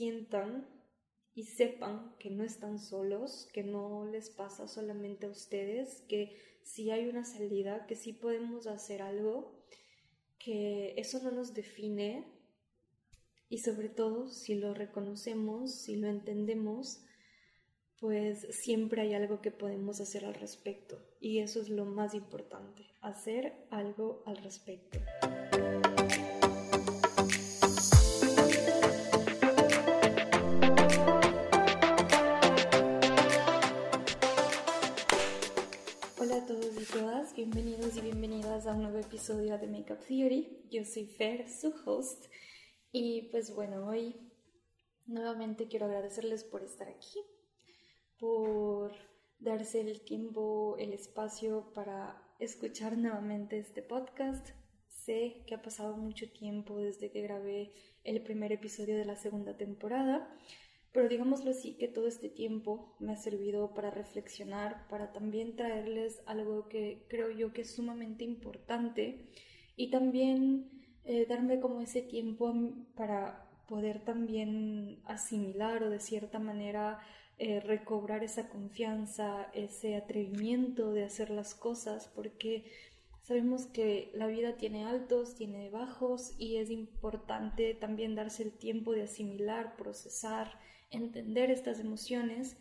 sientan y sepan que no están solos, que no les pasa solamente a ustedes, que sí hay una salida, que sí podemos hacer algo, que eso no nos define y sobre todo si lo reconocemos, si lo entendemos, pues siempre hay algo que podemos hacer al respecto y eso es lo más importante, hacer algo al respecto. Bienvenidos y bienvenidas a un nuevo episodio de Makeup Theory. Yo soy Fer, su host, y pues bueno, hoy nuevamente quiero agradecerles por estar aquí, por darse el tiempo, el espacio para escuchar nuevamente este podcast. Sé que ha pasado mucho tiempo desde que grabé el primer episodio de la segunda temporada pero digámoslo así, que todo este tiempo me ha servido para reflexionar, para también traerles algo que creo yo que es sumamente importante y también eh, darme como ese tiempo para poder también asimilar o de cierta manera eh, recobrar esa confianza, ese atrevimiento de hacer las cosas, porque sabemos que la vida tiene altos, tiene bajos y es importante también darse el tiempo de asimilar, procesar, entender estas emociones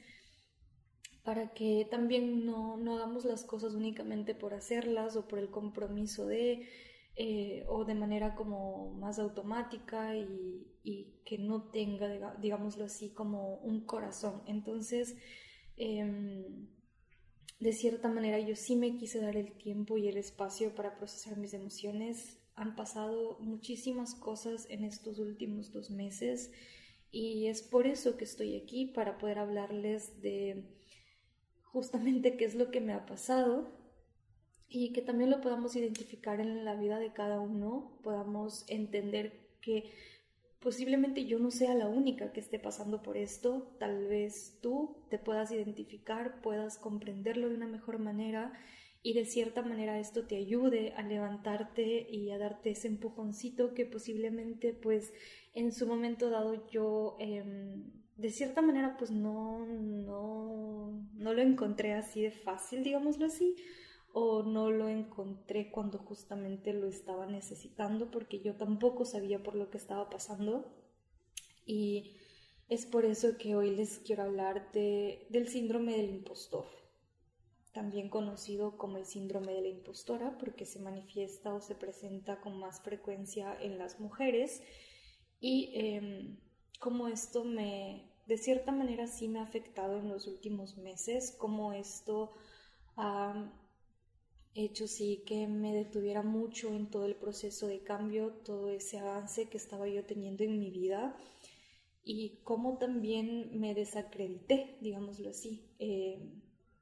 para que también no, no hagamos las cosas únicamente por hacerlas o por el compromiso de eh, o de manera como más automática y, que no tenga, digámoslo así, como un corazón. Entonces, em, de cierta manera yo sí me quise dar el tiempo y el espacio para procesar mis emociones. Han pasado muchísimas cosas en estos últimos dos meses y es por eso que estoy aquí, para poder hablarles de justamente qué es lo que me ha pasado y que también lo podamos identificar en la vida de cada uno, podamos entender que posiblemente yo no sea la única que esté pasando por esto, tal vez tú te puedas identificar, puedas comprenderlo de una mejor manera y de cierta manera esto te ayude a levantarte y a darte ese empujoncito que posiblemente pues en su momento dado yo em, de cierta manera pues no, no, no lo encontré así de fácil, digámoslo así, o no lo encontré cuando justamente lo estaba necesitando porque yo tampoco sabía por lo que estaba pasando. Y es por eso que hoy les quiero hablar de, del síndrome del impostor también conocido como el síndrome de la impostora, porque se manifiesta o se presenta con más frecuencia en las mujeres y eh, como esto me, de cierta manera sí me ha afectado en los últimos meses, como esto ha hecho sí que me detuviera mucho en todo el proceso de cambio, todo ese avance que estaba yo teniendo en mi vida y cómo también me desacredité, digámoslo así. Eh,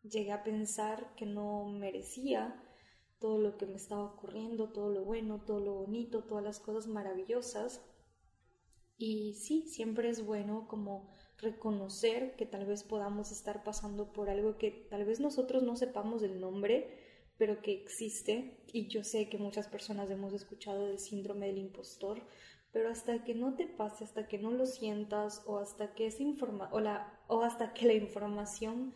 llegué a pensar que no merecía todo lo que me estaba ocurriendo, todo lo bueno, todo lo bonito, todas las cosas maravillosas. Y sí, siempre es bueno como reconocer que tal vez podamos estar pasando por algo que tal vez nosotros no sepamos el nombre, pero que existe. Y yo sé que muchas personas hemos escuchado del síndrome del impostor, pero hasta que no te pase, hasta que no lo sientas o hasta que esa informa o, la, o hasta que la información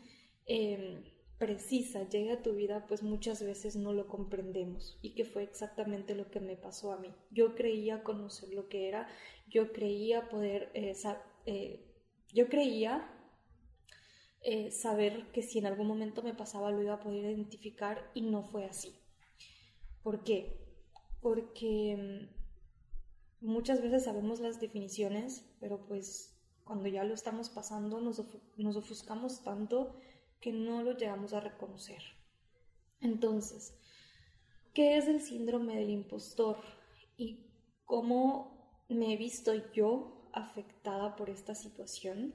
Em, precisa llega a tu vida, pues muchas veces no lo comprendemos y que fue exactamente lo que me pasó a mí. Yo creía conocer lo que era, yo creía poder, eh, eh, yo creía eh, saber que si en algún momento me pasaba lo iba a poder identificar y no fue así. ¿Por qué? Porque em, muchas veces sabemos las definiciones, pero pues cuando ya lo estamos pasando nos, nos ofuscamos tanto que no lo llegamos a reconocer. Entonces, ¿qué es el síndrome del impostor y cómo me he visto yo afectada por esta situación?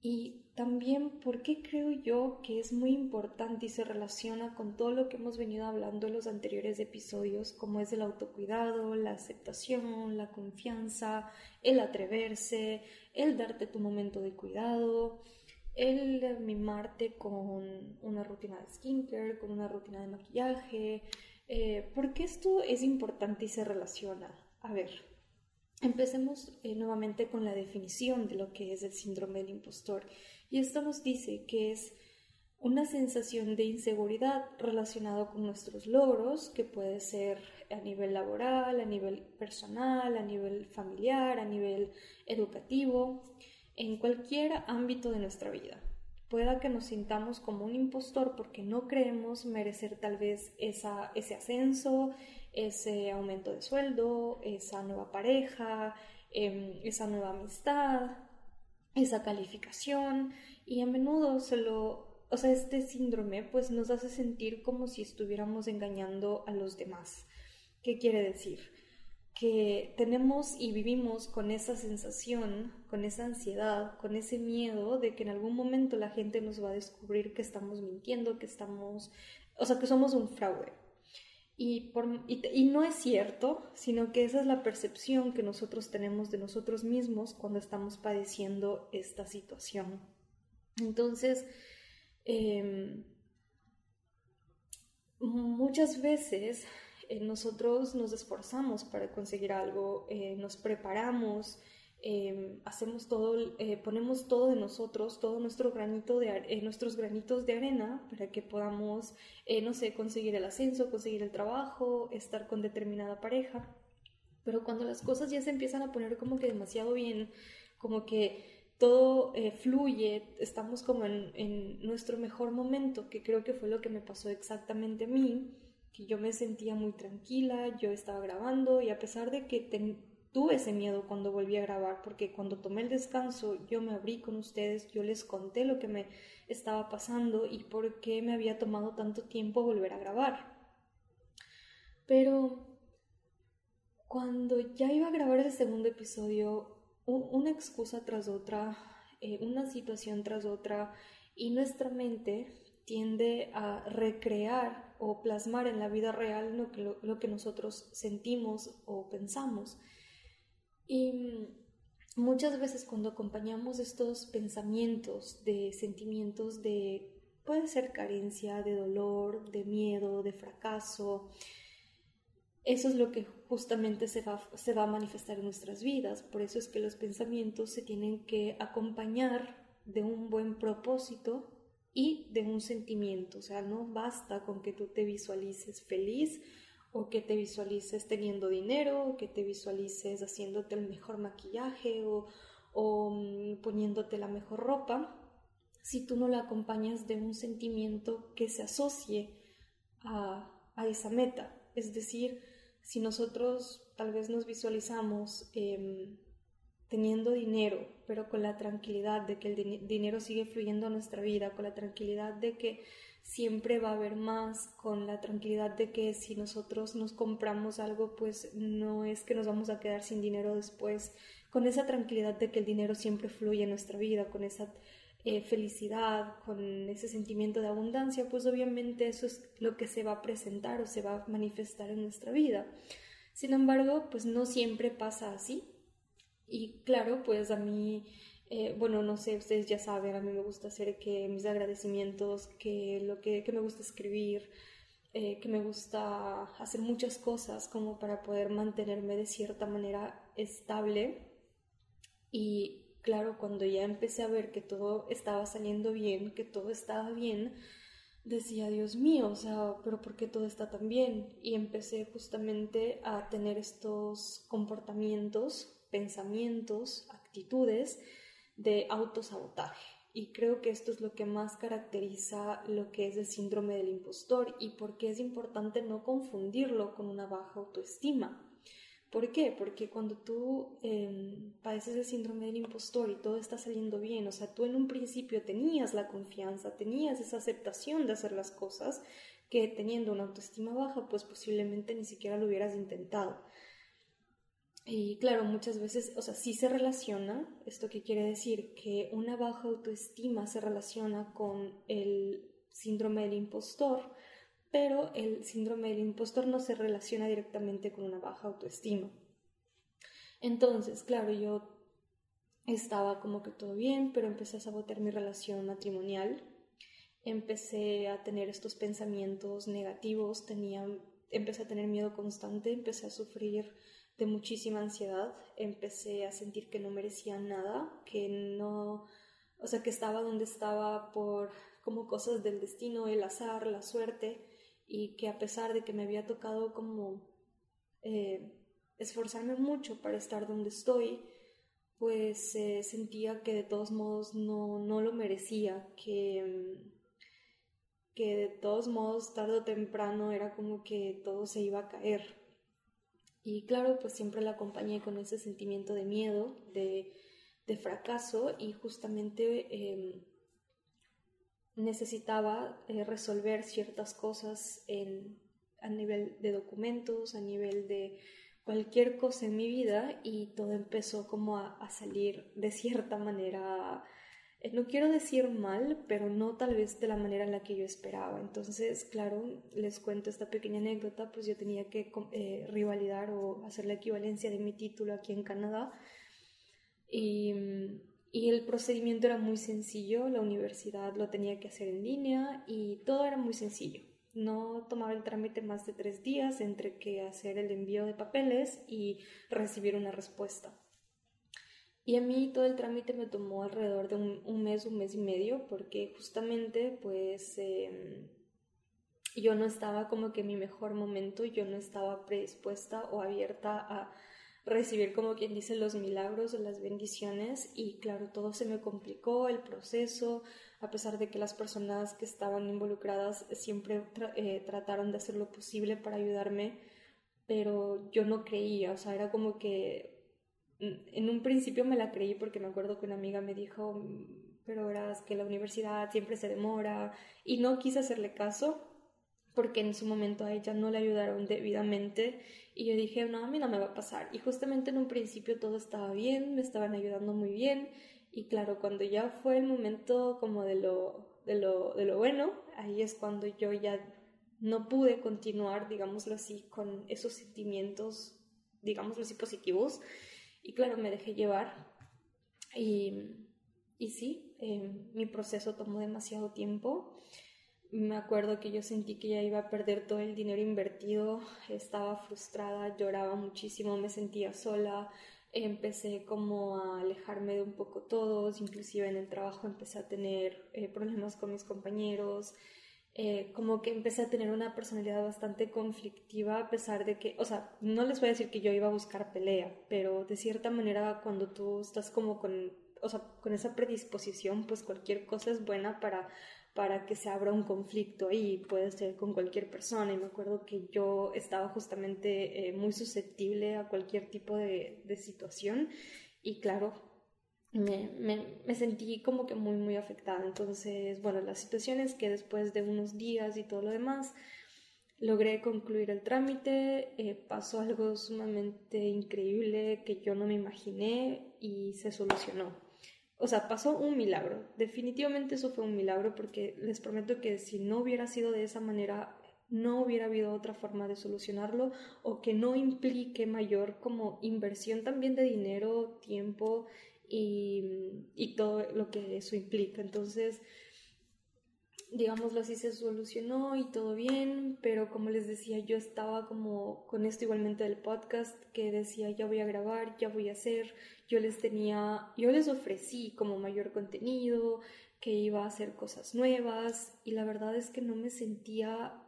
Y también por qué creo yo que es muy importante y se relaciona con todo lo que hemos venido hablando en los anteriores episodios, como es el autocuidado, la aceptación, la confianza, el atreverse, el darte tu momento de cuidado, el mimarte con una rutina de skincare, con una rutina de maquillaje, eh, porque esto es importante y se relaciona. A ver, Empecemos eh, nuevamente con la definición de lo que es el síndrome del impostor. Y esto nos dice que es una sensación de inseguridad relacionada con nuestros logros, que puede ser a nivel laboral, a nivel personal, a nivel familiar, a nivel educativo, en cualquier ámbito de nuestra vida. Pueda que nos sintamos como un impostor porque no creemos merecer tal vez ese ascenso, ese aumento de sueldo, esa nueva pareja, em, esa nueva amistad, esa calificación y a menudo se lo, o sea, este síndrome pues nos hace sentir como si estuviéramos engañando a los demás. ¿Qué quiere decir? Que tenemos y vivimos con esa sensación, con esa ansiedad, con ese miedo de que en algún momento la gente nos va a descubrir que estamos mintiendo, que estamos, o sea, que somos un fraude. Y, y, no es cierto, sino que esa es la percepción que nosotros tenemos de nosotros mismos cuando estamos padeciendo esta situación. Entonces, em, muchas veces eh, nosotros nos esforzamos para conseguir algo, eh, nos preparamos, Em, hacemos todo, eh, ponemos todo de nosotros, todo nuestro granito de, eh, nuestros granitos de arena para que podamos, eh, no sé, conseguir el ascenso, conseguir el trabajo, estar con determinada pareja. Pero cuando las cosas ya se empiezan a poner como que demasiado bien, como que todo fluye, estamos como en, en, nuestro mejor momento, que creo que fue lo que me pasó exactamente a mí, que yo me sentía muy tranquila, yo estaba grabando y a pesar de que tuve ese miedo cuando volví a grabar, porque cuando tomé el descanso yo me abrí con ustedes, yo les conté lo que me estaba pasando y por qué me había tomado tanto tiempo volver a grabar. Pero cuando ya iba a grabar el segundo episodio, una excusa tras otra, eh, una situación tras otra, y nuestra mente tiende a recrear o plasmar en la vida real lo que, lo que nosotros sentimos o pensamos. Y muchas veces cuando acompañamos estos pensamientos de sentimientos de, puede ser carencia, de dolor, de miedo, de fracaso, eso es lo que justamente se va, se va a manifestar en nuestras vidas. Por eso es que los pensamientos se tienen que acompañar de un buen propósito y de un sentimiento. O sea, no basta con que tú te visualices feliz o que te visualices teniendo dinero, o que te visualices haciéndote el mejor maquillaje o, mm, poniéndote la mejor ropa, si tú no la acompañas de un sentimiento que se asocie a, esa meta. Es decir, si nosotros tal vez nos visualizamos em, teniendo dinero, pero con la tranquilidad de que el dinero sigue fluyendo a nuestra vida, con la tranquilidad de que siempre va a haber más con la tranquilidad de que si nosotros nos compramos algo, pues no es que nos vamos a quedar sin dinero después, con esa tranquilidad de que el dinero siempre fluye en nuestra vida, con esa eh, felicidad, con ese sentimiento de abundancia, pues obviamente eso es lo que se va a presentar o se va a manifestar en nuestra vida. Sin embargo, pues no siempre pasa así. Y claro, pues a mí eh, bueno, no sé, ustedes ya saben, a mí me gusta hacer que mis agradecimientos, que lo que, me gusta escribir, eh, que me gusta hacer muchas cosas como para poder mantenerme de cierta manera estable. Y claro, cuando ya empecé a ver que todo estaba saliendo bien, que todo estaba bien, decía, Dios mío, o sea, pero ¿por qué todo está tan bien? Y empecé justamente a tener estos comportamientos, pensamientos, actitudes de autosabotaje. Y creo que esto es lo que más caracteriza lo que es el síndrome del impostor y por qué es importante no confundirlo con una baja autoestima. ¿Por qué? Porque cuando tú eh, padeces el síndrome del impostor y todo está saliendo bien, o sea, tú en un principio tenías la confianza, tenías esa aceptación de hacer las cosas, que teniendo una autoestima baja, pues posiblemente ni siquiera lo hubieras intentado. Y claro, muchas veces, o sea, sí se relaciona, esto que quiere decir que una baja autoestima se relaciona con el síndrome del impostor, pero el síndrome del impostor no se relaciona directamente con una baja autoestima. Entonces, claro, yo estaba como que todo bien, pero empecé a sabotear mi relación matrimonial, empecé a tener estos pensamientos negativos, tenía, empecé a tener miedo constante, empecé a sufrir de muchísima ansiedad, empecé a sentir que no merecía nada, que no, o sea, que estaba donde estaba por como cosas del destino, el azar, la suerte, y que a pesar de que me había tocado como eh, esforzarme mucho para estar donde estoy, pues eh, sentía que de todos modos no, no lo merecía, que, que de todos modos tarde o temprano era como que todo se iba a caer. Y claro, pues siempre la acompañé con ese sentimiento de miedo, de, fracaso y justamente em, necesitaba eh, resolver ciertas cosas en, a nivel de documentos, a nivel de cualquier cosa en mi vida y todo empezó como a, salir de cierta manera, no quiero decir mal, pero no tal vez de la manera en la que yo esperaba. Entonces, claro, les cuento esta pequeña anécdota, pues yo tenía que eh, rivalidar o hacer la equivalencia de mi título aquí en Canadá. Y, y el procedimiento era muy sencillo, la universidad lo tenía que hacer en línea y todo era muy sencillo no tomaba el trámite más de tres días entre que hacer el envío de papeles y recibir una respuesta. Y a mí todo el trámite me tomó alrededor de un, mes, un mes y medio, porque justamente pues em, yo no estaba como que en mi mejor momento, yo no estaba predispuesta o abierta a recibir como quien dice los milagros o las bendiciones. Y claro, todo se me complicó, el proceso, a pesar de que las personas que estaban involucradas siempre eh, trataron de hacer lo posible para ayudarme, pero yo no creía, o sea, era como que en un principio me la creí porque me acuerdo que una amiga me dijo, mm, pero verás que la universidad siempre se demora y no quise hacerle caso porque en su momento a ella no le ayudaron debidamente y yo dije, no, a mí no me va a pasar. Y justamente en un principio todo estaba bien, me estaban ayudando muy bien y claro, cuando ya fue el momento como de lo, de lo, de lo bueno, ahí es cuando yo ya no pude continuar, digámoslo así, con esos sentimientos, digámoslo así, positivos. Y claro, me dejé llevar. Y, y sí, em, mi proceso tomó demasiado tiempo. Me acuerdo que yo sentí que ya iba a perder todo el dinero invertido, estaba frustrada, lloraba muchísimo, me sentía sola, empecé como a alejarme de un poco todos, inclusive en el trabajo empecé a tener eh, problemas con mis compañeros, eh, como que empecé a tener una personalidad bastante conflictiva a pesar de que, o sea, no les voy a decir que yo iba a buscar pelea, pero de cierta manera cuando tú estás como con, o sea, con esa predisposición, pues cualquier cosa es buena para para que se abra un conflicto ahí, puede ser con cualquier persona. Y me acuerdo que yo estaba justamente eh, muy susceptible a cualquier tipo de, situación y claro, me, sentí como que muy, muy afectada. Entonces, bueno, la situación es que después de unos días y todo lo demás, logré concluir el trámite, eh, pasó algo sumamente increíble que yo no me imaginé y se solucionó o sea, pasó un milagro. Definitivamente eso fue un milagro porque les prometo que si no hubiera sido de esa manera, no hubiera habido otra forma de solucionarlo o que no implique mayor como inversión también de dinero, tiempo y, y todo lo que eso implica. Entonces, digámoslo así, se solucionó y todo bien, pero como les decía, yo estaba como con esto igualmente del podcast, que decía, ya voy a grabar, ya voy a hacer, yo les tenía, yo les ofrecí como mayor contenido, que iba a hacer cosas nuevas, y la verdad es que no me sentía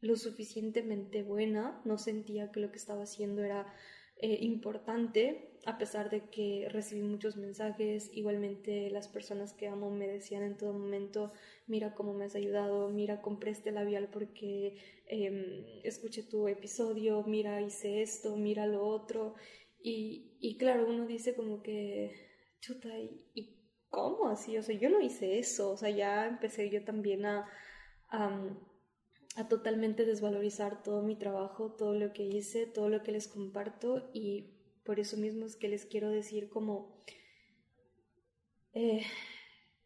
lo suficientemente buena, no sentía que lo que estaba haciendo era eh, importante, a pesar de que recibí muchos mensajes, igualmente las personas que amo me decían en todo momento, mira cómo me has ayudado, mira, compré este labial porque em, escuché tu episodio, mira, hice esto, mira lo otro. Y, y claro, uno dice como que, chuta, ¿y, cómo así? O sea, yo no hice eso, o sea, ya empecé yo también a a totalmente desvalorizar todo mi trabajo, todo lo que hice, todo lo que les comparto y por eso mismo es que les quiero decir como eh,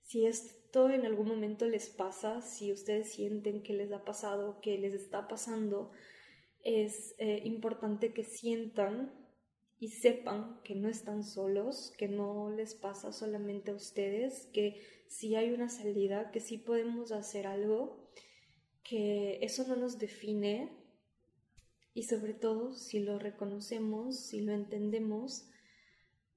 si esto en algún momento les pasa, si ustedes sienten que les ha pasado, que les está pasando, es eh, importante que sientan y sepan que no están solos, que no les pasa solamente a ustedes, que si hay una salida, que sí podemos hacer algo que eso no nos define, Y sobre todo, si lo reconocemos, si lo entendemos,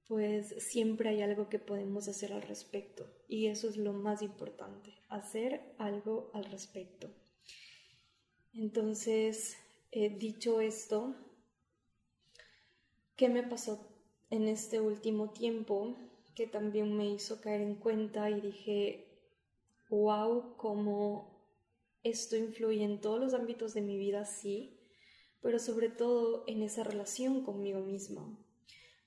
pues siempre hay algo que podemos hacer al respecto. Y eso es lo más importante, hacer algo al respecto. Entonces, eh, dicho esto, ¿qué me pasó en este último tiempo que también me hizo caer en cuenta y dije, wow, cómo esto influye en todos los ámbitos de mi vida, sí, pero sobre todo en esa relación conmigo misma.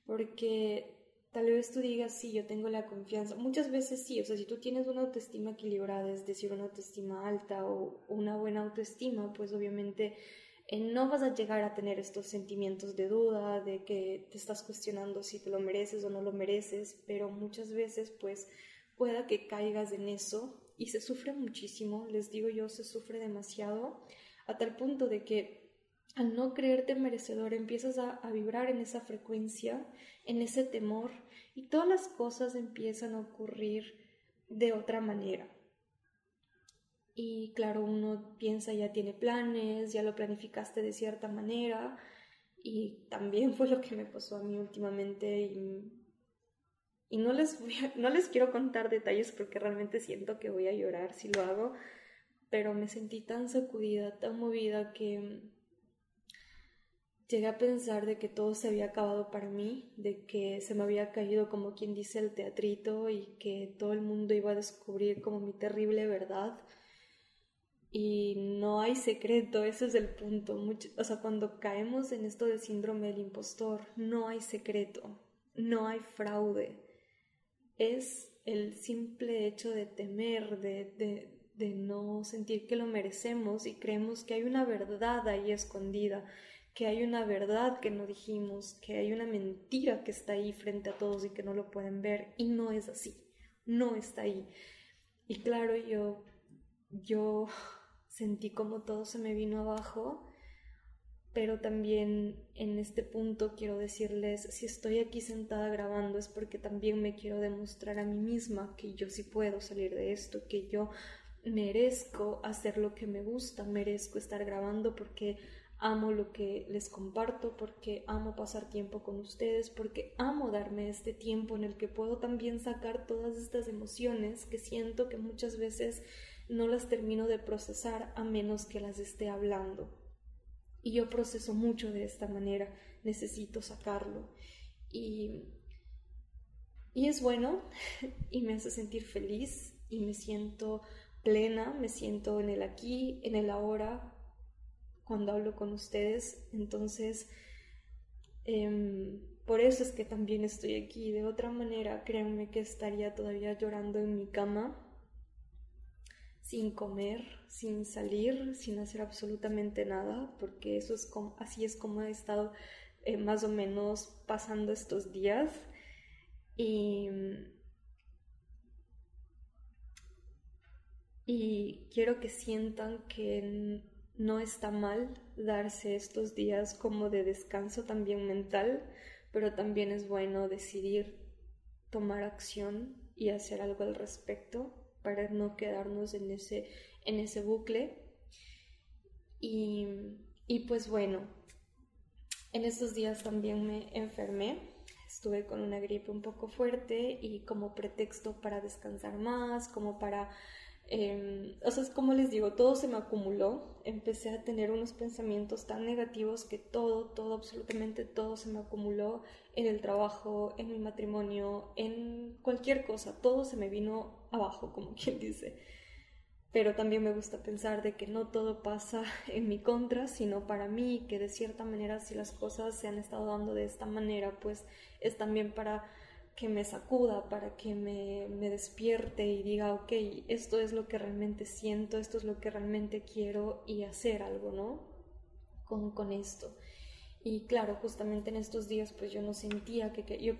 Porque tal vez tú digas, sí, yo tengo la confianza. Muchas veces sí, o sea, si tú tienes una autoestima equilibrada, es decir, una autoestima alta o una buena autoestima, pues obviamente eh, no vas a llegar a tener estos sentimientos de duda, de que te estás cuestionando si te lo mereces o no lo mereces, pero muchas veces pues pueda que caigas en eso y se sufre muchísimo, les digo yo, se sufre demasiado, a tal punto de que al no creerte merecedor empiezas a, vibrar en esa frecuencia, en ese temor y todas las cosas empiezan a ocurrir de otra manera. Y claro, uno piensa, ya tiene planes, ya lo planificaste de cierta manera. Y también fue lo que me pasó a mí últimamente. Y no, les voy no les quiero contar detalles porque realmente siento que voy a llorar si lo hago. Pero me sentí tan sacudida, tan movida que llegué a pensar de que todo se había acabado para mí, de que se me había caído como quien dice el teatrito y que todo el mundo iba a descubrir como mi terrible verdad y no hay secreto, ese es el punto. o sea, cuando caemos en esto del síndrome del impostor, no hay secreto, no hay fraude. Es el simple hecho de temer, de, de, de no sentir que lo merecemos y creemos que hay una verdad ahí escondida, que hay una verdad que no dijimos, que hay una mentira que está ahí frente a todos y que no lo pueden ver y no es así, no está ahí. Y claro, yo, yo sentí como todo se me vino abajo, pero también en este punto quiero decirles, si estoy aquí sentada grabando es porque también me quiero demostrar a mí misma que yo sí puedo salir de esto, que yo merezco hacer lo que me gusta, merezco estar grabando porque amo lo que les comparto, porque amo pasar tiempo con ustedes, porque amo darme este tiempo en el que puedo también sacar todas estas emociones que siento que muchas veces no las termino de procesar a menos que las esté hablando. Y yo proceso mucho de esta manera, necesito sacarlo. Y, y es bueno y me hace sentir feliz y me siento plena, me siento en el aquí, en el ahora, cuando hablo con ustedes. Entonces, em, por eso es que también estoy aquí. De otra manera, créanme que estaría todavía llorando en mi cama sin comer, sin salir, sin hacer absolutamente nada, porque eso es como, así es como he estado eh, más o menos pasando estos días. Y, y quiero que sientan que no está mal darse estos días como de descanso también mental, pero también es bueno decidir tomar acción y hacer algo al respecto para no quedarnos en ese, en ese bucle. Y, y pues bueno, en estos días también me enfermé, estuve con una gripe un poco fuerte y como pretexto para descansar más, como para Em, o sea, es como les digo, todo se me acumuló. Empecé a tener unos pensamientos tan negativos que todo, todo, absolutamente todo se me acumuló en el trabajo, en mi matrimonio, en cualquier cosa. Todo se me vino abajo, como quien dice. Pero también me gusta pensar de que no todo pasa en mi contra, sino para mí, que de cierta manera si las cosas se han estado dando de esta manera, pues es también para que me sacuda, para que me, me, despierte y diga, ok, esto es lo que realmente siento, esto es lo que realmente quiero y hacer algo, ¿no? Con, con esto. Y claro, justamente en estos días pues yo no sentía que, que yo,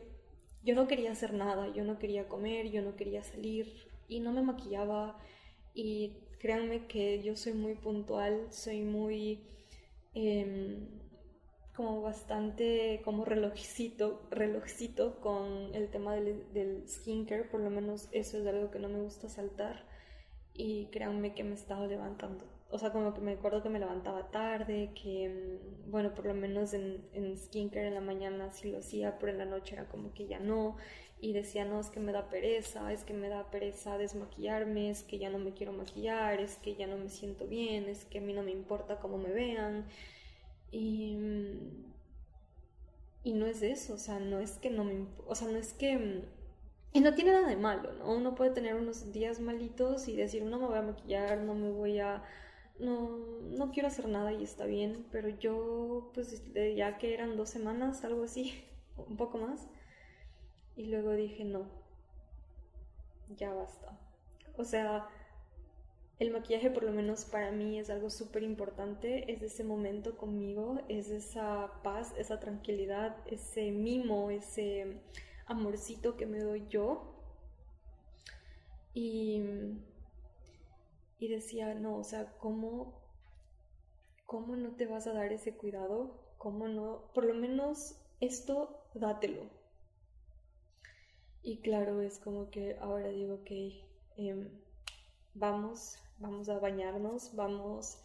yo no quería hacer nada, yo no quería comer, yo no quería salir y no me maquillaba y créanme que yo soy muy puntual, soy muy... Eh, como bastante como relojcito, relojcito con el tema del, del skincare, por lo menos eso es algo que no me gusta saltar. Y créanme que me he estado levantando. O sea, como que me acuerdo que me levantaba tarde, que, mm, bueno, por lo menos en, en skincare en la mañana sí lo hacía, pero en la noche era como que ya no, y decía, no, es que me da pereza, es que me da pereza desmaquillarme, es que ya no me quiero maquillar, es que ya no me siento bien, es que a mí no me importa cómo me vean. Y, y no es eso, o sea, no es que no me, o sea, no es que y no tiene nada de malo, ¿no? Uno puede tener unos días malitos y decir, no me voy a maquillar, no me voy a... No, no quiero hacer nada y está bien, pero yo, pues ya que eran dos semanas, algo así, un poco más, y luego dije, no, ya basta. O sea, el maquillaje por lo menos para mí es algo súper importante, es ese momento conmigo, es esa paz, esa tranquilidad, ese mimo, ese amorcito que me doy yo. Y, y decía, no, o sea, ¿cómo, ¿cómo no te vas a dar ese cuidado? ¿Cómo no? Por lo menos esto, dátelo. Y claro, es como que ahora digo, ok, em, vamos, vamos a bañarnos, vamos,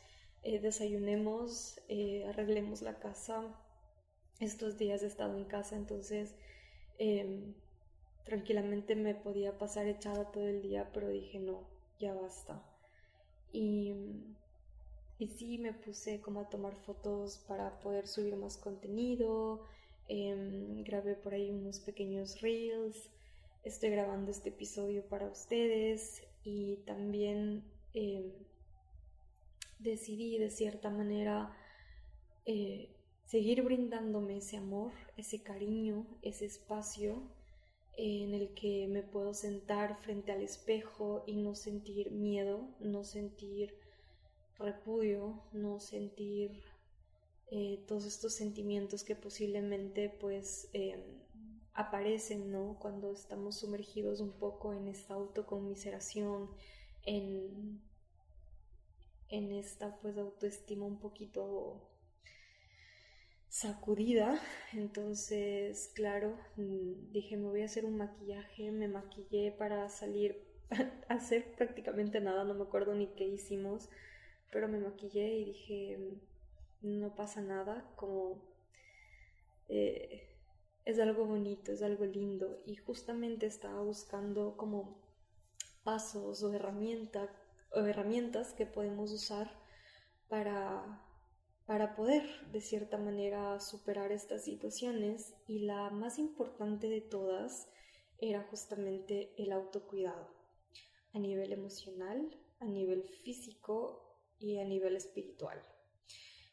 eh, desayunemos, eh, arreglemos la casa. Estos días he estado en casa, entonces Em, tranquilamente me podía pasar echada todo el día, pero dije no, ya basta. Y, y sí me puse como a tomar fotos para poder subir más contenido, em, grabé por ahí unos pequeños reels, estoy grabando este episodio para ustedes y también em, decidí de cierta manera eh, seguir brindándome ese amor, ese cariño, ese espacio en el que me puedo sentar frente al espejo y no sentir miedo, no sentir repudio, no sentir eh, todos estos sentimientos que posiblemente pues em, aparecen, ¿no? Cuando estamos sumergidos un poco en esta autoconmiseración, en, en esta pues autoestima un poquito sacudida. Entonces, claro, mm, dije, me voy a hacer un maquillaje, me maquillé para salir a hacer prácticamente nada, no me acuerdo ni qué hicimos, pero me maquillé y dije, no pasa nada, como eh, es algo bonito, es algo lindo y justamente estaba buscando como pasos o, herramienta, herramientas que podemos usar para para poder de cierta manera superar estas situaciones y la más importante de todas era justamente el autocuidado a nivel emocional, a nivel físico y a nivel espiritual.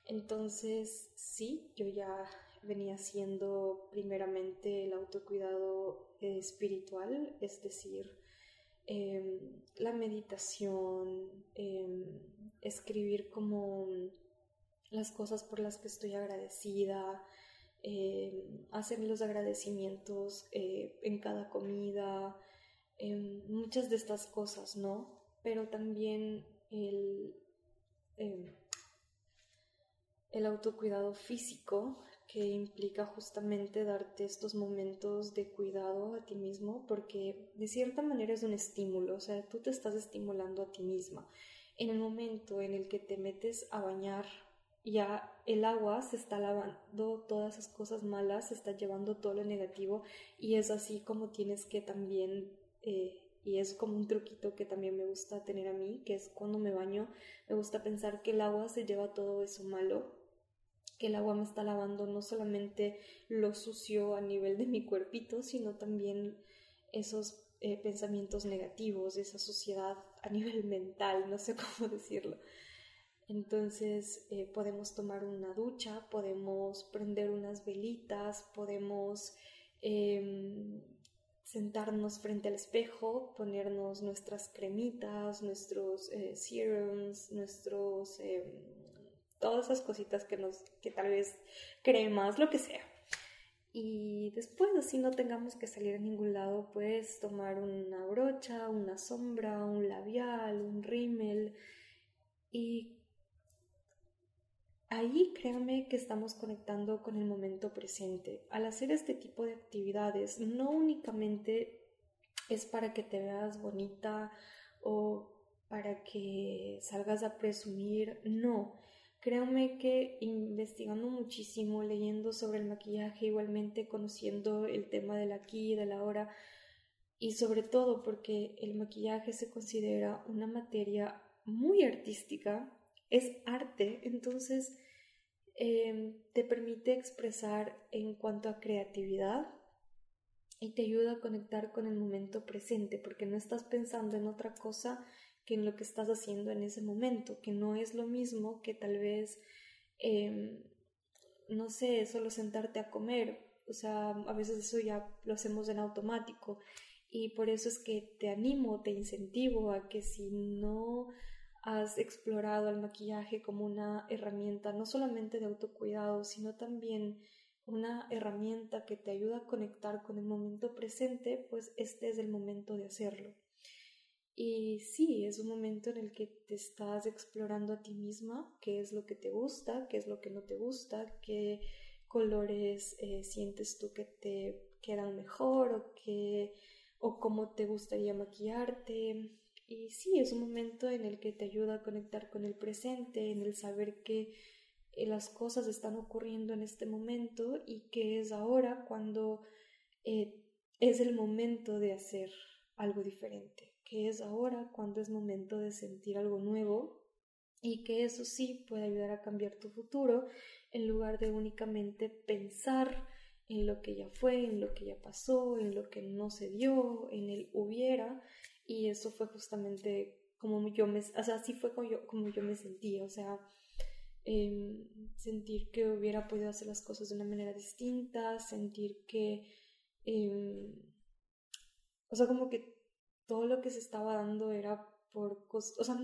Entonces, sí, yo ya venía haciendo primeramente el autocuidado espiritual, es decir, em, la meditación, em, escribir como las cosas por las que estoy agradecida, eh, hacer los agradecimientos eh, en cada comida, muchas de estas cosas, ¿no? Pero también el, em, el autocuidado físico que implica justamente darte estos momentos de cuidado a ti mismo porque de cierta manera es un estímulo, o sea, tú te estás estimulando a ti misma. En el momento en el que te metes a bañar ya el agua se está lavando todas esas cosas malas, se está llevando todo lo negativo y es así como tienes que también, eh, y es como un truquito que también me gusta tener a mí, que es cuando me baño, me gusta pensar que el agua se lleva todo eso malo, que el agua me está lavando no solamente lo sucio a nivel de mi cuerpito, sino también esos eh, pensamientos negativos, esa suciedad a nivel mental, no sé cómo decirlo. Entonces eh, podemos tomar una ducha, podemos prender unas velitas, podemos em, sentarnos frente al espejo, ponernos nuestras cremitas, nuestros eh, serums, nuestros em, todas esas cositas que nos, que tal vez cremas, lo que sea. Y después, así no tengamos que salir a ningún lado, pues tomar una brocha, una sombra, un labial, un rímel y Ahí créanme que estamos conectando con el momento presente. Al hacer este tipo de actividades, no únicamente es para que te veas bonita o para que salgas a presumir, no. Créanme que investigando muchísimo, leyendo sobre el maquillaje, igualmente conociendo el tema del aquí y del ahora, y sobre todo porque el maquillaje se considera una materia muy artística, es arte, entonces em, te permite expresar en cuanto a creatividad y te ayuda a conectar con el momento presente porque no estás pensando en otra cosa que en lo que estás haciendo en ese momento, que no es lo mismo que tal vez, em, no sé, solo sentarte a comer, o sea, a veces eso ya lo hacemos en automático y por eso es que te animo, te incentivo a que si no has explorado el maquillaje como una herramienta no solamente de autocuidado, sino también una herramienta que te ayuda a conectar con el momento presente, pues este es el momento de hacerlo. Y sí, es un momento en el que te estás explorando a ti misma, qué es lo que te gusta, qué es lo que no te gusta, qué colores eh, sientes tú que te quedan mejor o qué o cómo te gustaría maquillarte. Y sí, es un momento en el que te ayuda a conectar con el presente, en el saber que eh, las cosas están ocurriendo en este momento y que es ahora cuando eh, es el momento de hacer algo diferente, que es ahora cuando es momento de sentir algo nuevo y que eso sí puede ayudar a cambiar tu futuro en lugar de únicamente pensar en lo que ya fue, en lo que ya pasó, en lo que no se dio, en el hubiera, y eso fue justamente como yo me, o sea, así fue como yo, como yo me sentía, o sea, em, sentir que hubiera podido hacer las cosas de una manera distinta, sentir que, em, o sea, como que todo lo que se estaba dando era por cosas, o sea,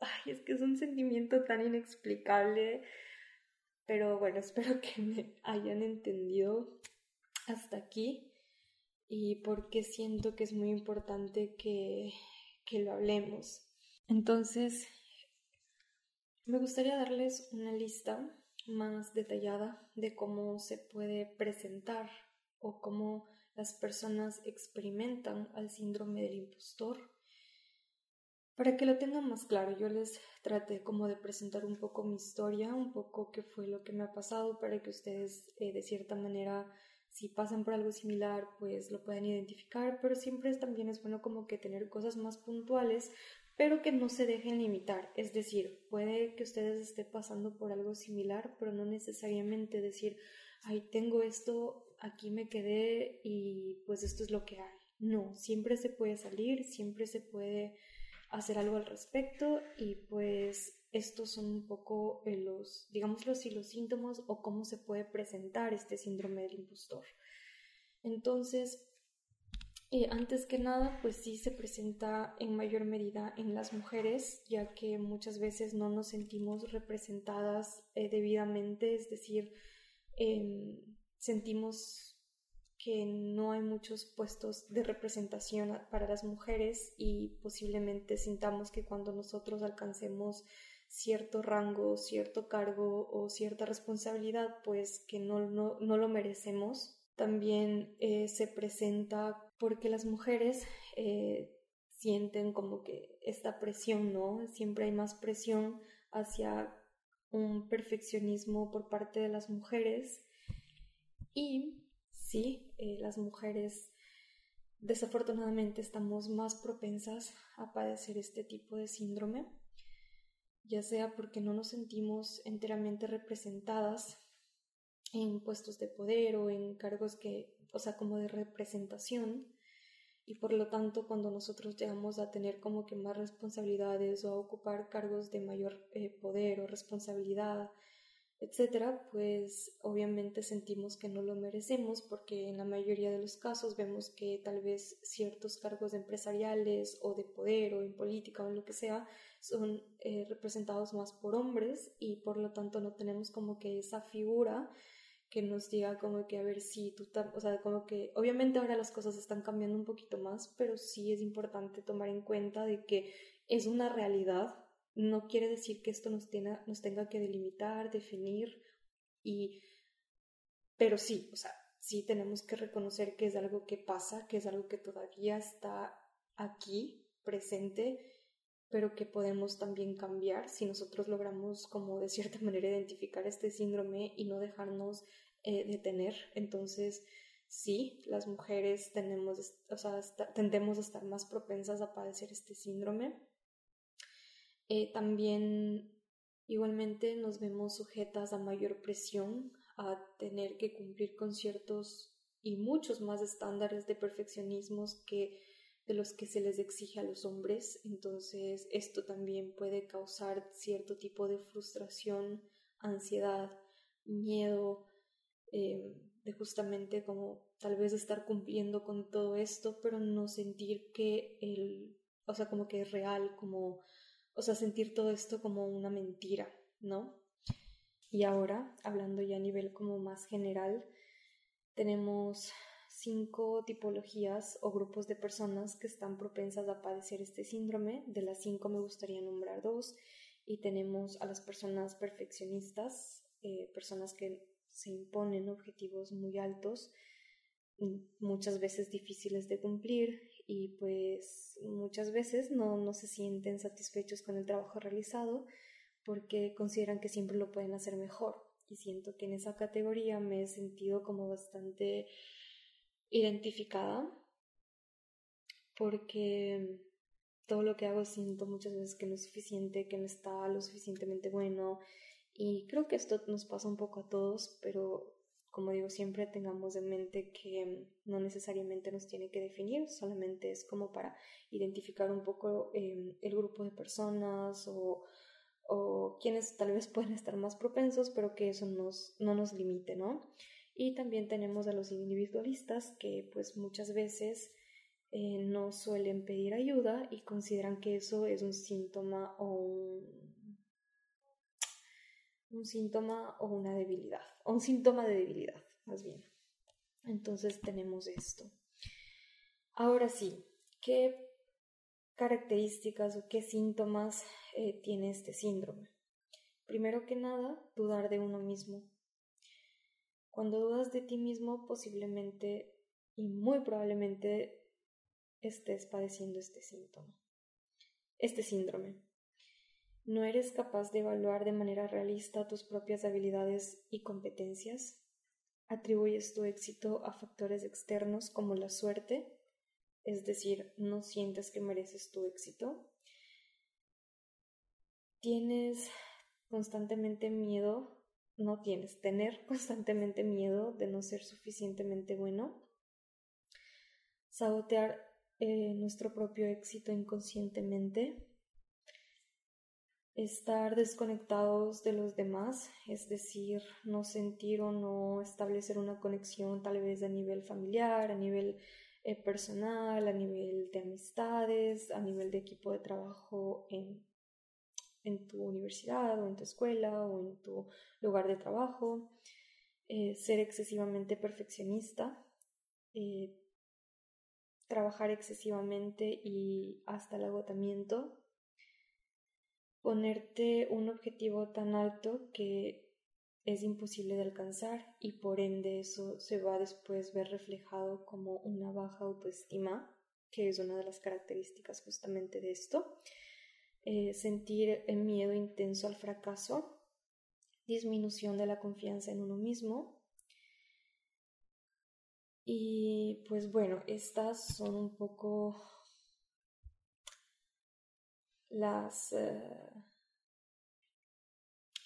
ay, es que es un sentimiento tan inexplicable pero bueno, espero que me hayan entendido hasta aquí y porque siento que es muy importante que, que lo hablemos. Entonces, me gustaría darles una lista más detallada de cómo se puede presentar o cómo las personas experimentan al síndrome del impostor para que lo tengan más claro, yo les traté como de presentar un poco mi historia, un poco qué fue lo que me ha pasado, para que ustedes eh, de cierta manera, si pasan por algo similar, pues lo puedan identificar, pero siempre también es bueno como que tener cosas más puntuales, pero que no se dejen limitar. Es decir, puede que ustedes estén pasando por algo similar, pero no necesariamente decir, ay, tengo esto, aquí me quedé y pues esto es lo que hay. No, siempre se puede salir, siempre se puede hacer algo al respecto y pues estos son un poco eh, los, digámoslo así, los síntomas o cómo se puede presentar este síndrome del impostor. Entonces, eh, antes que nada, pues sí se presenta en mayor medida en las mujeres, ya que muchas veces no nos sentimos representadas eh, debidamente, es decir, em, sentimos que no hay muchos puestos de representación para las mujeres y posiblemente sintamos que cuando nosotros alcancemos cierto rango, cierto cargo o cierta responsabilidad, pues que no, no, lo merecemos. También eh, se presenta porque las mujeres eh, sienten como que esta presión, ¿no? Siempre hay más presión hacia un perfeccionismo por parte de las mujeres y sí, eh, las mujeres desafortunadamente estamos más propensas a padecer este tipo de síndrome, ya sea porque no nos sentimos enteramente representadas en puestos de poder o en cargos que, o sea, como de representación, y por lo tanto cuando nosotros llegamos a tener como que más responsabilidades o a ocupar cargos de mayor eh, poder o responsabilidad, etcétera, pues obviamente sentimos que no lo merecemos porque en la mayoría de los casos vemos que tal vez ciertos cargos empresariales o de poder o en política o en lo que sea son eh, representados más por hombres y por lo tanto no tenemos como que esa figura que nos diga como que a ver si tú, o sea, como que obviamente ahora las cosas están cambiando un poquito más, pero sí es importante tomar en cuenta de que es una realidad no quiere decir que esto nos, nos tenga que delimitar, definir, y, pero sí, o sea, sí tenemos que reconocer que es algo que pasa, que es algo que todavía está aquí, presente, pero que podemos también cambiar si nosotros logramos como de cierta manera identificar este síndrome y no dejarnos eh, detener. Entonces, sí, las mujeres tenemos, o sea, tendemos a estar más propensas a padecer este síndrome. Eh, también igualmente nos vemos sujetas a mayor presión, a tener que cumplir con ciertos y muchos más estándares de perfeccionismos que de los que se les exige a los hombres. Entonces, esto también puede causar cierto tipo de frustración, ansiedad, miedo, eh, de justamente como tal vez estar cumpliendo con todo esto, pero no sentir que el, o sea, como que es real, como, o sea, sentir todo esto como una mentira, ¿no? Y ahora, hablando ya a nivel como más general, tenemos cinco tipologías o grupos de personas que están propensas a padecer este síndrome. De las cinco me gustaría nombrar dos. Y tenemos a las personas perfeccionistas, eh, personas que se imponen objetivos muy altos, muchas veces difíciles de cumplir y pues muchas veces no, no se sienten satisfechos con el trabajo realizado porque consideran que siempre lo pueden hacer mejor. Y siento que en esa categoría me he sentido como bastante identificada porque todo lo que hago siento muchas veces que no es suficiente, que no está lo suficientemente bueno y creo que esto nos pasa un poco a todos, pero como digo, siempre tengamos en mente que no necesariamente nos tiene que definir, solamente es como para identificar un poco em, el grupo de personas o, o, quienes tal vez pueden estar más propensos, pero que eso nos, no nos limite, ¿no? Y también tenemos a los individualistas que pues muchas veces eh, no suelen pedir ayuda y consideran que eso es un síntoma o un un síntoma o una debilidad, o un síntoma de debilidad, más bien. Entonces tenemos esto. Ahora sí, ¿qué características o qué síntomas eh, tiene este síndrome? Primero que nada, dudar de uno mismo. Cuando dudas de ti mismo, posiblemente y muy probablemente estés padeciendo este síntoma, este síndrome. ¿No eres capaz de evaluar de manera realista tus propias habilidades y competencias? ¿Atribuyes tu éxito a factores externos como la suerte? Es decir, ¿no sientes que mereces tu éxito? ¿Tienes constantemente miedo? No tienes, tener constantemente miedo de no ser suficientemente bueno. Sabotear eh, nuestro propio éxito inconscientemente estar desconectados de los demás, es decir, no sentir o no establecer una conexión tal vez a nivel familiar, a nivel eh, personal, a nivel de amistades, a nivel de equipo de trabajo en, en tu universidad o en tu escuela o en tu lugar de trabajo, eh, ser excesivamente perfeccionista, eh, trabajar excesivamente y hasta el agotamiento ponerte un objetivo tan alto que es imposible de alcanzar y por ende eso se va a después ver reflejado como una baja autoestima, que es una de las características justamente de esto. Eh, sentir el miedo intenso al fracaso, disminución de la confianza en uno mismo. Y pues bueno, estas son un poco las, eh,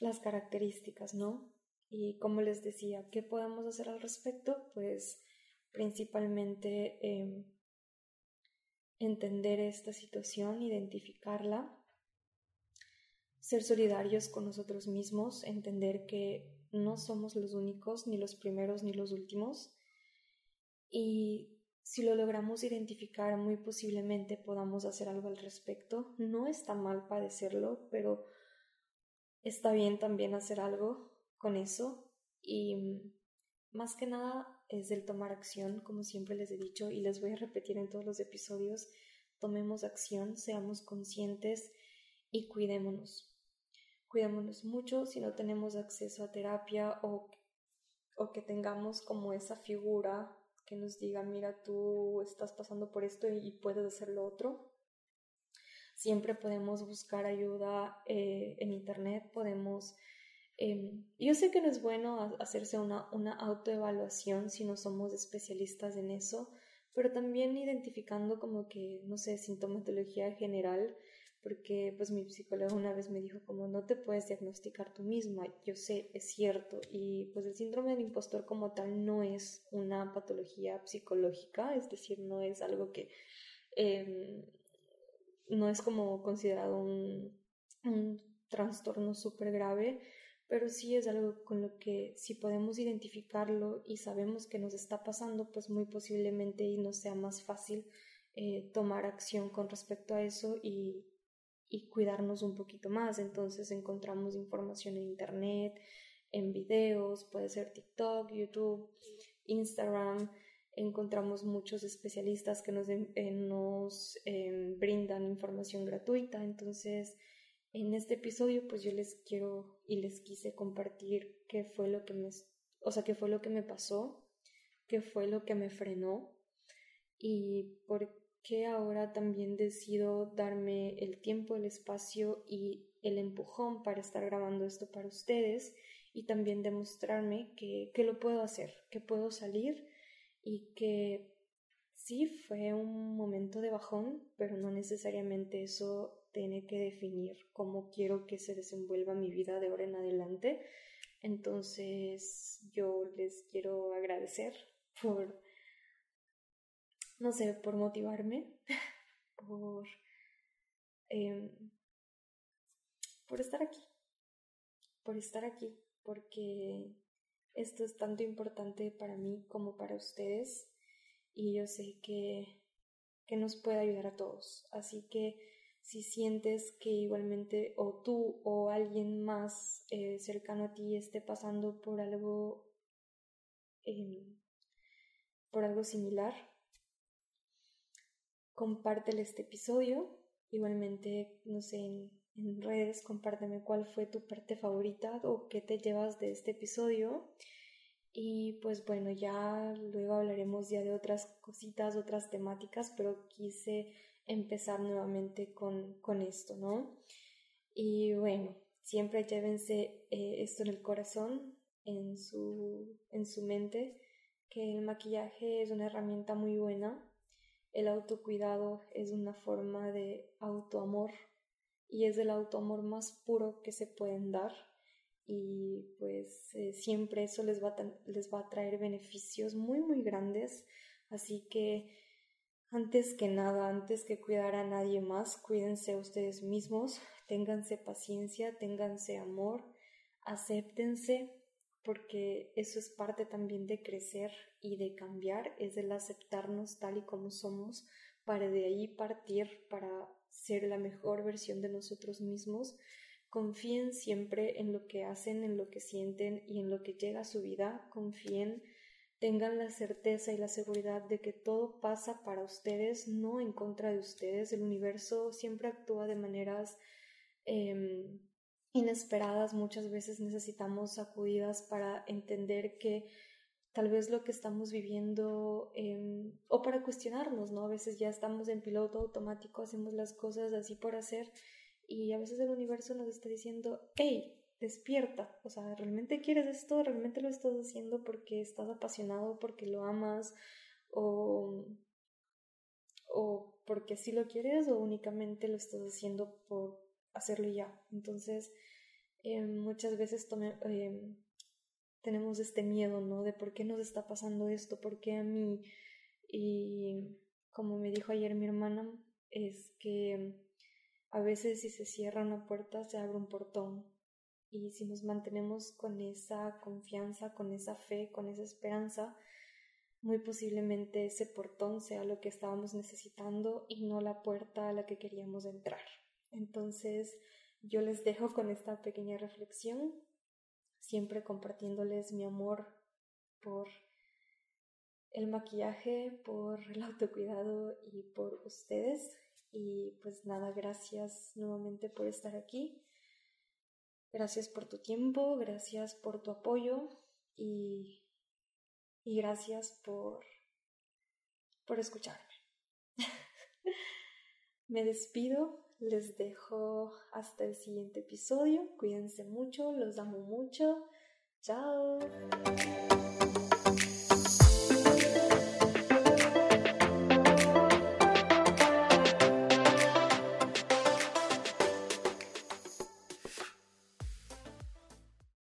las características, ¿no? Y como les decía, ¿qué podemos hacer al respecto? Pues principalmente em, entender esta situación, identificarla, ser solidarios con nosotros mismos, entender que no somos los únicos, ni los primeros, ni los últimos, y si lo logramos identificar, muy posiblemente podamos hacer algo al respecto. No está mal padecerlo, pero está bien también hacer algo con eso. Y mm, más que nada es el tomar acción, como siempre les he dicho y les voy a repetir en todos los episodios. Tomemos acción, seamos conscientes y cuidémonos. Cuidémonos mucho si no tenemos acceso a terapia o, o que tengamos como esa figura que nos diga, mira, tú estás pasando por esto y puedes hacer lo otro. siempre podemos buscar ayuda eh, en Internet, podemos... Em, yo sé que no es bueno hacerse una, una autoevaluación si no somos especialistas en eso, pero también identificando como que, no sé, sintomatología general, porque pues mi psicóloga una vez me dijo como no te puedes diagnosticar tú misma, yo sé, es cierto, y pues el síndrome del impostor como tal no es una patología psicológica, es decir, no es algo que em, no es como considerado un, un trastorno súper grave, pero sí es algo con lo que si podemos identificarlo y sabemos que nos está pasando, pues muy posiblemente y nos sea más fácil eh, tomar acción con respecto a eso y, y cuidarnos un poquito más. Entonces encontramos información en Internet, en videos, puede ser TikTok, YouTube, Instagram. Encontramos muchos especialistas que nos, eh, nos em, brindan información gratuita. Entonces, en este episodio, pues yo les quiero y les quise compartir qué fue lo que me, o sea, qué fue lo que me pasó, qué fue lo que me frenó y por que ahora también decido darme el tiempo, el espacio y el empujón para estar grabando esto para ustedes y también demostrarme que, que lo puedo hacer, que puedo salir y que sí fue un momento de bajón, pero no necesariamente eso tiene que definir cómo quiero que se desenvuelva mi vida de ahora en adelante. Entonces yo les quiero agradecer por no sé, por motivarme, por, em, por estar aquí, por estar aquí, porque esto es tanto importante para mí como para ustedes y yo sé que, que nos puede ayudar a todos. Así que si sientes que igualmente o tú o alguien más eh, cercano a ti esté pasando por algo, em, por algo similar, compártele este episodio. Igualmente, no sé, en, redes, compárteme cuál fue tu parte favorita o qué te llevas de este episodio. Y pues bueno, ya luego hablaremos ya de otras cositas, otras temáticas, pero quise empezar nuevamente con, con esto, ¿no? Y bueno, siempre llévense eh, esto en el corazón, en su, en su mente, que el maquillaje es una herramienta muy buena el autocuidado es una forma de autoamor y es el autoamor más puro que se pueden dar y pues eh, siempre eso les va, a les va a traer beneficios muy muy grandes. Así que antes que nada, antes que cuidar a nadie más, cuídense ustedes mismos, ténganse paciencia, ténganse amor, acéptense porque eso es parte también de crecer y de cambiar, es el aceptarnos tal y como somos para de ahí partir para ser la mejor versión de nosotros mismos. Confíen siempre en lo que hacen, en lo que sienten y en lo que llega a su vida. Confíen, tengan la certeza y la seguridad de que todo pasa para ustedes, no en contra de ustedes. El universo siempre actúa de maneras em, inesperadas, muchas veces necesitamos sacudidas para entender que tal vez lo que estamos viviendo em, o para cuestionarnos, ¿no? A veces ya estamos en piloto automático, hacemos las cosas así por hacer y a veces el universo nos está diciendo, hey, despierta, o sea, ¿realmente quieres esto? ¿Realmente lo estás haciendo porque estás apasionado, porque lo amas o, o porque sí lo quieres o únicamente lo estás haciendo por hacerlo ya? Entonces, eh, muchas veces eh, tenemos este miedo, ¿no? De por qué nos está pasando esto, por qué a mí. Y como me dijo ayer mi hermana, es que a veces si se cierra una puerta se abre un portón. Y si nos mantenemos con esa confianza, con esa fe, con esa esperanza, muy posiblemente ese portón sea lo que estábamos necesitando y no la puerta a la que queríamos entrar. Entonces, yo les dejo con esta pequeña reflexión, siempre compartiéndoles mi amor por el maquillaje, por el autocuidado y por ustedes. Y pues nada, gracias nuevamente por estar aquí. Gracias por tu tiempo, gracias por tu apoyo y, y gracias por, por escucharme. Me despido, les dejo hasta el siguiente episodio. Cuídense mucho, los amo mucho. Chao.